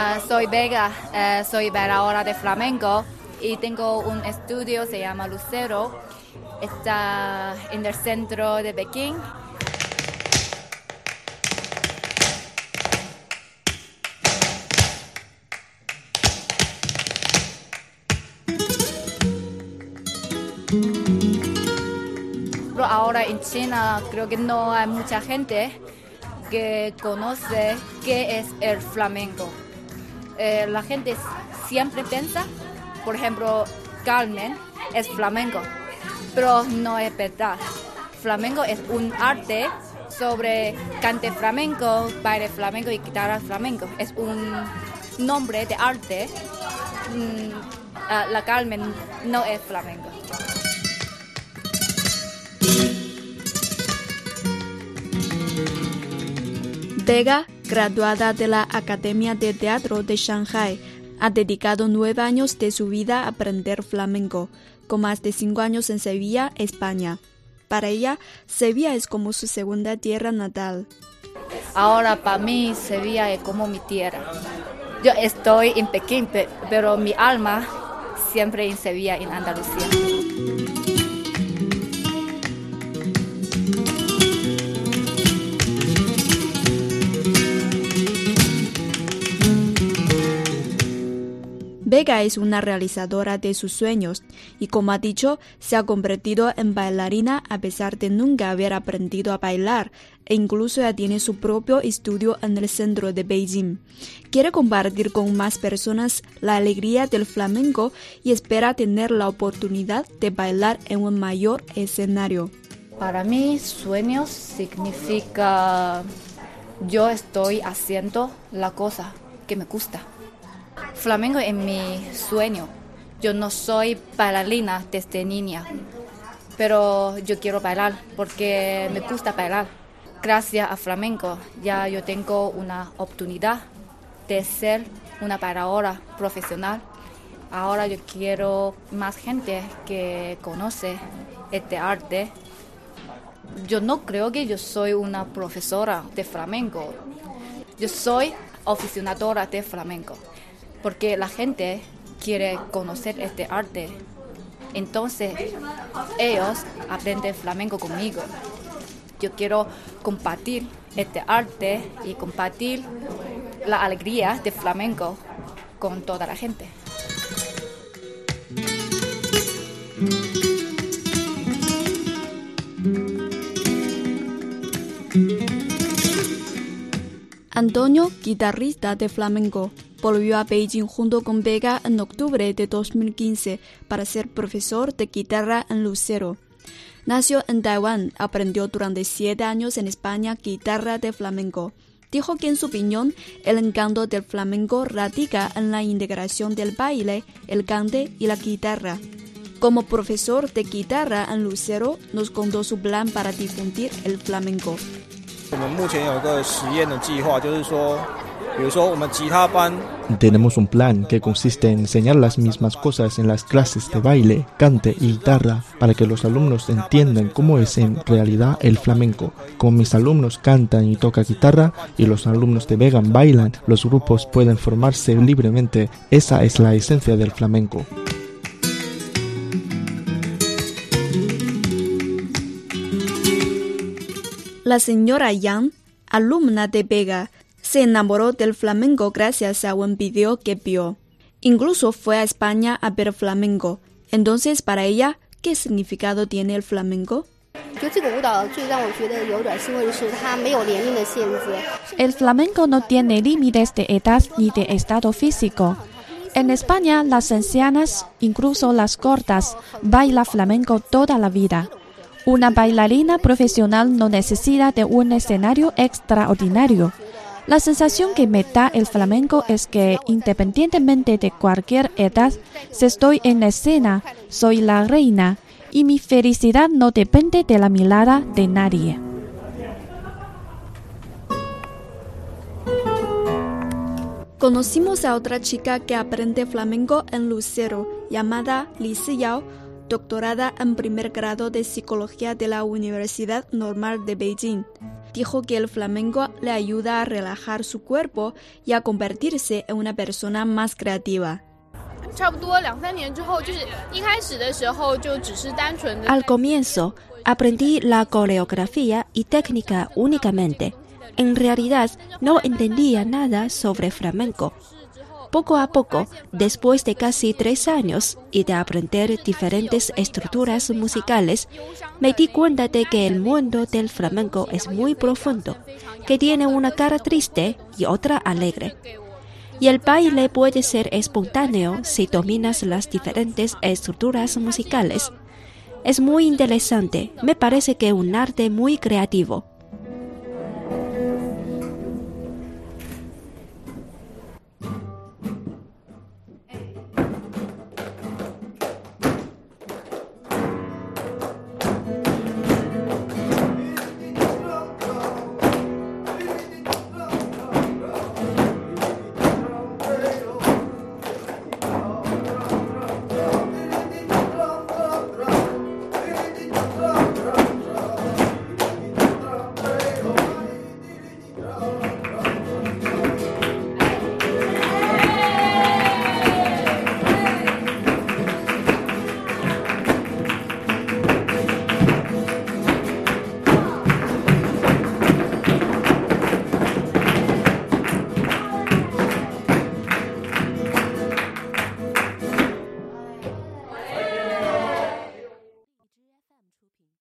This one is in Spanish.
Ah, soy Vega, eh, soy bailadora de flamenco y tengo un estudio, se llama Lucero. Está en el centro de Pekín. Ahora en China creo que no hay mucha gente que conoce qué es el flamenco. Eh, la gente siempre piensa, por ejemplo, Carmen es flamenco, pero no es verdad. Flamenco es un arte sobre cante flamenco, baile flamenco y guitarra flamenco. Es un nombre de arte. Mm, ah, la Carmen no es flamenco. Vega, graduada de la Academia de Teatro de Shanghai, ha dedicado nueve años de su vida a aprender flamenco, con más de cinco años en Sevilla, España. Para ella, Sevilla es como su segunda tierra natal. Ahora para mí Sevilla es como mi tierra. Yo estoy en Pekín, pe- pero mi alma siempre en Sevilla, en Andalucía. Es una realizadora de sus sueños y, como ha dicho, se ha convertido en bailarina a pesar de nunca haber aprendido a bailar e incluso ya tiene su propio estudio en el centro de Beijing. Quiere compartir con más personas la alegría del flamenco y espera tener la oportunidad de bailar en un mayor escenario. Para mí sueños significa yo estoy haciendo la cosa que me gusta. Flamenco es mi sueño. Yo no soy bailarina desde niña, pero yo quiero bailar porque me gusta bailar. Gracias a flamenco ya yo tengo una oportunidad de ser una bailadora profesional. Ahora yo quiero más gente que conoce este arte. Yo no creo que yo soy una profesora de flamenco. Yo soy aficionadora de flamenco porque la gente quiere conocer este arte. Entonces, ellos aprenden flamenco conmigo. Yo quiero compartir este arte y compartir la alegría de flamenco con toda la gente. Antonio, guitarrista de flamenco, volvió a Beijing junto con Vega en octubre de 2015 para ser profesor de guitarra en Lucero. Nació en Taiwán, aprendió durante siete años en España guitarra de flamenco. Dijo que en su opinión el encanto del flamenco radica en la integración del baile, el cante y la guitarra. Como profesor de guitarra en Lucero, nos contó su plan para difundir el flamenco. Tenemos un plan que consiste en enseñar las mismas cosas en las clases de baile, cante y guitarra para que los alumnos entiendan cómo es en realidad el flamenco. Como mis alumnos cantan y tocan guitarra y los alumnos de Vegan bailan, los grupos pueden formarse libremente. Esa es la esencia del flamenco. La señora Yang, alumna de Vega, se enamoró del flamenco gracias a un video que vio. Incluso fue a España a ver flamenco. Entonces, para ella, ¿qué significado tiene el flamenco? El flamenco no tiene límites de edad ni de estado físico. En España, las ancianas, incluso las cortas, baila flamenco toda la vida. Una bailarina profesional no necesita de un escenario extraordinario. La sensación que me da el flamenco es que, independientemente de cualquier edad, si estoy en escena, soy la reina y mi felicidad no depende de la mirada de nadie. Conocimos a otra chica que aprende flamenco en Lucero, llamada Li Siyao. Doctorada en primer grado de psicología de la Universidad Normal de Beijing. Dijo que el flamenco le ayuda a relajar su cuerpo y a convertirse en una persona más creativa. Al comienzo, aprendí la coreografía y técnica únicamente. En realidad, no entendía nada sobre flamenco. Poco a poco, después de casi tres años y de aprender diferentes estructuras musicales, me di cuenta de que el mundo del flamenco es muy profundo, que tiene una cara triste y otra alegre. Y el baile puede ser espontáneo si dominas las diferentes estructuras musicales. Es muy interesante, me parece que un arte muy creativo.